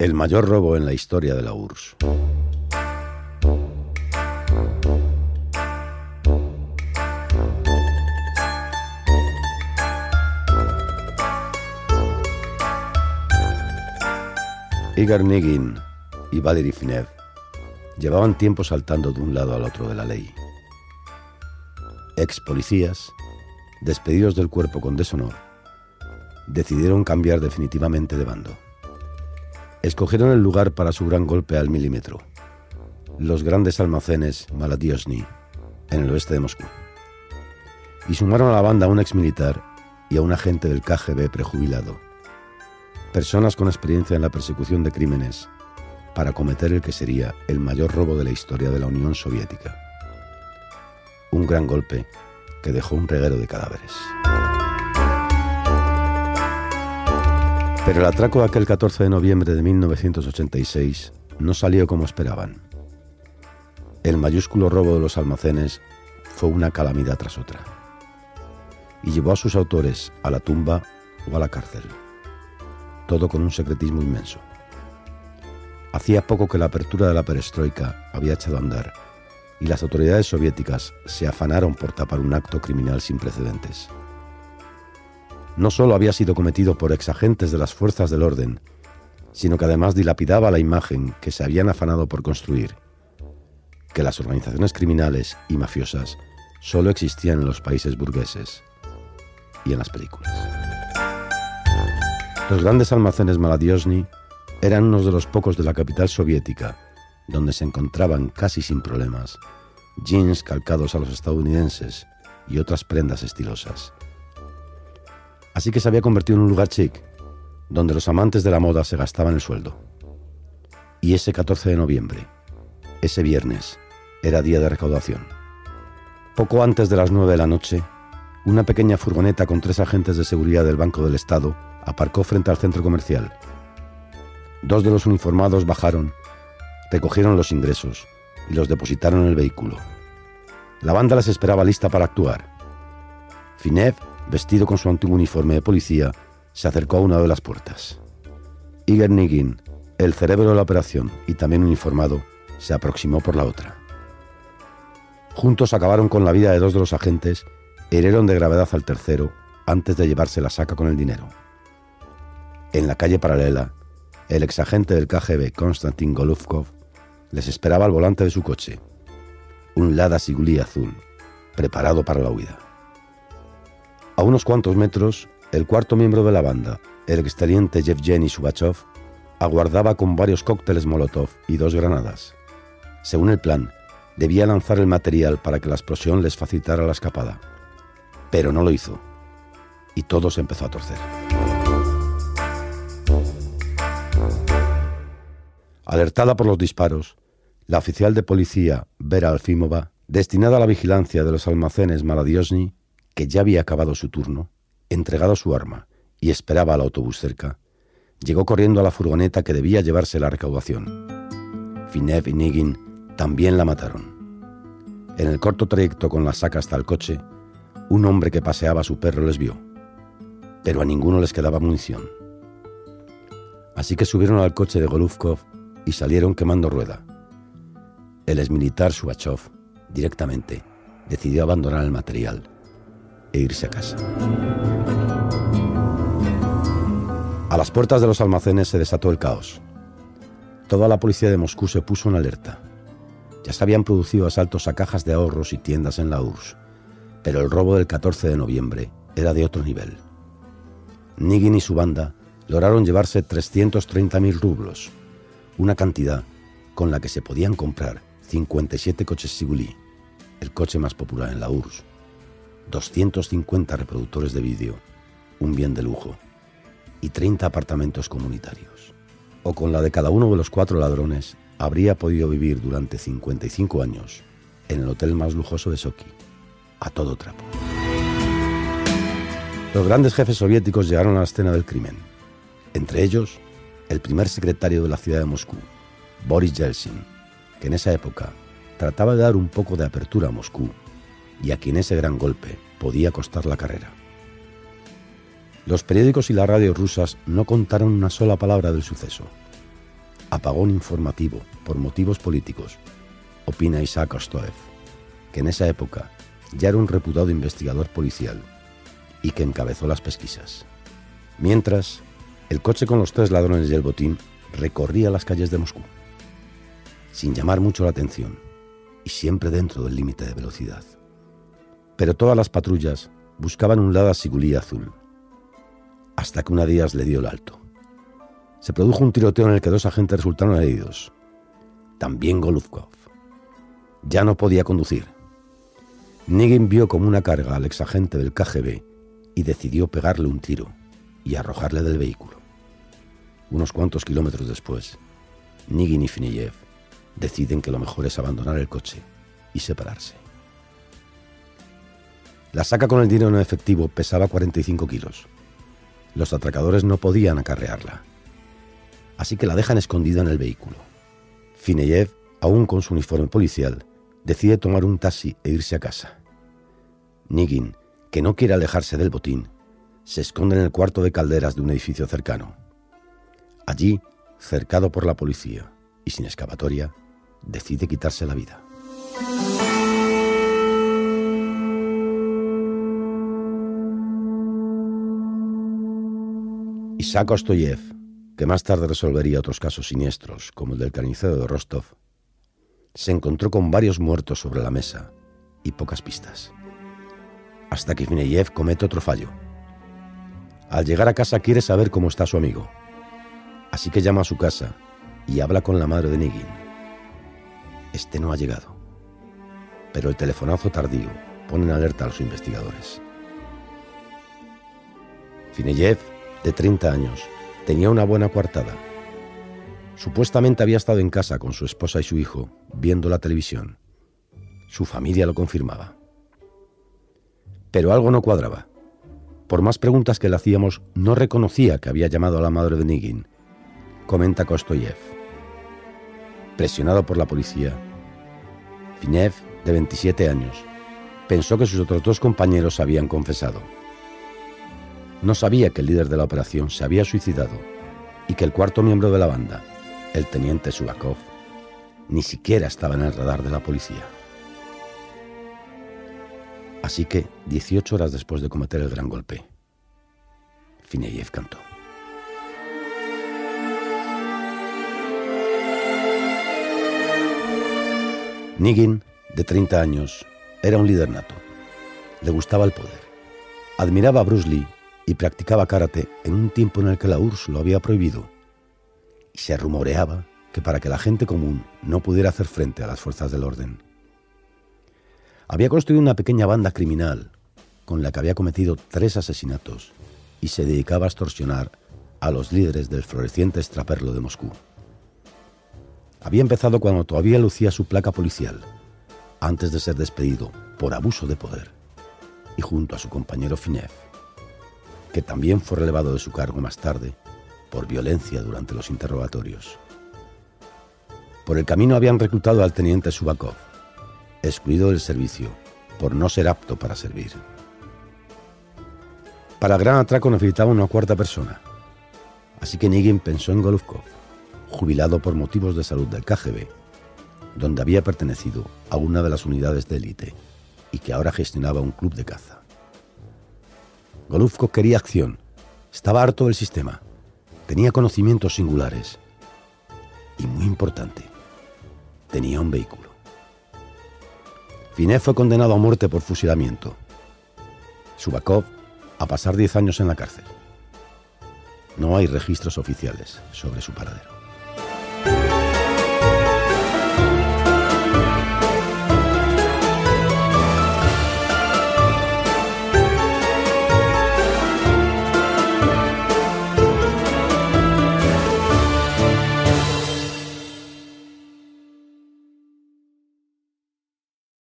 El mayor robo en la historia de la URSS. Igor Nigin y Valery Finev llevaban tiempo saltando de un lado al otro de la ley. Ex policías, despedidos del cuerpo con deshonor, decidieron cambiar definitivamente de bando. Escogieron el lugar para su gran golpe al milímetro, los grandes almacenes Maladiosny, en el oeste de Moscú. Y sumaron a la banda a un ex militar y a un agente del KGB prejubilado, personas con experiencia en la persecución de crímenes, para cometer el que sería el mayor robo de la historia de la Unión Soviética. Un gran golpe que dejó un reguero de cadáveres. Pero el atraco de aquel 14 de noviembre de 1986 no salió como esperaban. El mayúsculo robo de los almacenes fue una calamidad tras otra y llevó a sus autores a la tumba o a la cárcel. Todo con un secretismo inmenso. Hacía poco que la apertura de la perestroika había echado a andar y las autoridades soviéticas se afanaron por tapar un acto criminal sin precedentes no solo había sido cometido por exagentes de las fuerzas del orden, sino que además dilapidaba la imagen que se habían afanado por construir, que las organizaciones criminales y mafiosas solo existían en los países burgueses y en las películas. Los grandes almacenes Maladiosny eran unos de los pocos de la capital soviética donde se encontraban casi sin problemas jeans calcados a los estadounidenses y otras prendas estilosas. Así que se había convertido en un lugar chic, donde los amantes de la moda se gastaban el sueldo. Y ese 14 de noviembre, ese viernes, era día de recaudación. Poco antes de las 9 de la noche, una pequeña furgoneta con tres agentes de seguridad del Banco del Estado aparcó frente al centro comercial. Dos de los uniformados bajaron, recogieron los ingresos y los depositaron en el vehículo. La banda les esperaba lista para actuar. Finev vestido con su antiguo uniforme de policía, se acercó a una de las puertas. Igor Nigin, el cerebro de la operación y también uniformado, se aproximó por la otra. Juntos acabaron con la vida de dos de los agentes hirieron de gravedad al tercero antes de llevarse la saca con el dinero. En la calle paralela, el exagente del KGB Konstantin Golovkov les esperaba al volante de su coche, un Lada Siguli azul, preparado para la huida. A unos cuantos metros, el cuarto miembro de la banda, el exteniente Yevgeny Subachov, aguardaba con varios cócteles Molotov y dos granadas. Según el plan, debía lanzar el material para que la explosión les facilitara la escapada. Pero no lo hizo. Y todo se empezó a torcer. Alertada por los disparos, la oficial de policía Vera Alfimova, destinada a la vigilancia de los almacenes Maladiosny, que ya había acabado su turno, entregado su arma y esperaba al autobús cerca, llegó corriendo a la furgoneta que debía llevarse la recaudación. Finev y Nigin también la mataron. En el corto trayecto con la saca hasta el coche, un hombre que paseaba a su perro les vio, pero a ninguno les quedaba munición. Así que subieron al coche de Golufkov y salieron quemando rueda. El exmilitar Subachov, directamente, decidió abandonar el material e irse a casa. A las puertas de los almacenes se desató el caos. Toda la policía de Moscú se puso en alerta. Ya se habían producido asaltos a cajas de ahorros y tiendas en la URSS, pero el robo del 14 de noviembre era de otro nivel. Nigin y su banda lograron llevarse 330.000 rublos, una cantidad con la que se podían comprar 57 coches Siguli, el coche más popular en la URSS. 250 reproductores de vídeo, un bien de lujo, y 30 apartamentos comunitarios. O con la de cada uno de los cuatro ladrones, habría podido vivir durante 55 años en el hotel más lujoso de Sochi, a todo trapo. Los grandes jefes soviéticos llegaron a la escena del crimen, entre ellos el primer secretario de la ciudad de Moscú, Boris Yeltsin, que en esa época trataba de dar un poco de apertura a Moscú y a quien ese gran golpe podía costar la carrera. Los periódicos y las radios rusas no contaron una sola palabra del suceso. apagón informativo por motivos políticos, opina Isaac Ostoev, que en esa época ya era un reputado investigador policial y que encabezó las pesquisas. Mientras, el coche con los tres ladrones y el botín recorría las calles de Moscú, sin llamar mucho la atención y siempre dentro del límite de velocidad. Pero todas las patrullas buscaban un Lada Sigulí azul, hasta que una Díaz le dio el alto. Se produjo un tiroteo en el que dos agentes resultaron heridos, también Golubkov. Ya no podía conducir. Nigin vio como una carga al exagente del KGB y decidió pegarle un tiro y arrojarle del vehículo. Unos cuantos kilómetros después, Nigin y Finiyev deciden que lo mejor es abandonar el coche y separarse. La saca con el dinero en efectivo pesaba 45 kilos. Los atracadores no podían acarrearla, así que la dejan escondida en el vehículo. Fineyev, aún con su uniforme policial, decide tomar un taxi e irse a casa. Nigin, que no quiere alejarse del botín, se esconde en el cuarto de calderas de un edificio cercano. Allí, cercado por la policía y sin excavatoria, decide quitarse la vida. Isaac Ostoyev, que más tarde resolvería otros casos siniestros, como el del carnicero de Rostov, se encontró con varios muertos sobre la mesa y pocas pistas. Hasta que Fineyev comete otro fallo. Al llegar a casa quiere saber cómo está su amigo. Así que llama a su casa y habla con la madre de Nigin. Este no ha llegado. Pero el telefonazo tardío pone en alerta a los investigadores. Fineyev, de 30 años, tenía una buena coartada. Supuestamente había estado en casa con su esposa y su hijo, viendo la televisión. Su familia lo confirmaba. Pero algo no cuadraba. Por más preguntas que le hacíamos, no reconocía que había llamado a la madre de Nigin, comenta Kostoyev. Presionado por la policía, Finev, de 27 años, pensó que sus otros dos compañeros habían confesado. No sabía que el líder de la operación se había suicidado y que el cuarto miembro de la banda, el teniente Subakov, ni siquiera estaba en el radar de la policía. Así que, 18 horas después de cometer el gran golpe, Fineyev cantó. Nigin, de 30 años, era un líder nato. Le gustaba el poder. Admiraba a Bruce Lee y practicaba karate en un tiempo en el que la URSS lo había prohibido. Y se rumoreaba que para que la gente común no pudiera hacer frente a las fuerzas del orden. Había construido una pequeña banda criminal con la que había cometido tres asesinatos y se dedicaba a extorsionar a los líderes del floreciente extraperlo de Moscú. Había empezado cuando todavía lucía su placa policial, antes de ser despedido por abuso de poder, y junto a su compañero Finev, que también fue relevado de su cargo más tarde por violencia durante los interrogatorios. Por el camino habían reclutado al teniente Subakov, excluido del servicio por no ser apto para servir. Para el gran atraco necesitaba una cuarta persona, así que Nigin pensó en Golubkov, jubilado por motivos de salud del KGB, donde había pertenecido a una de las unidades de élite y que ahora gestionaba un club de caza. Golubkov quería acción, estaba harto del sistema, tenía conocimientos singulares y, muy importante, tenía un vehículo. Finet fue condenado a muerte por fusilamiento. Subakov a pasar 10 años en la cárcel. No hay registros oficiales sobre su paradero.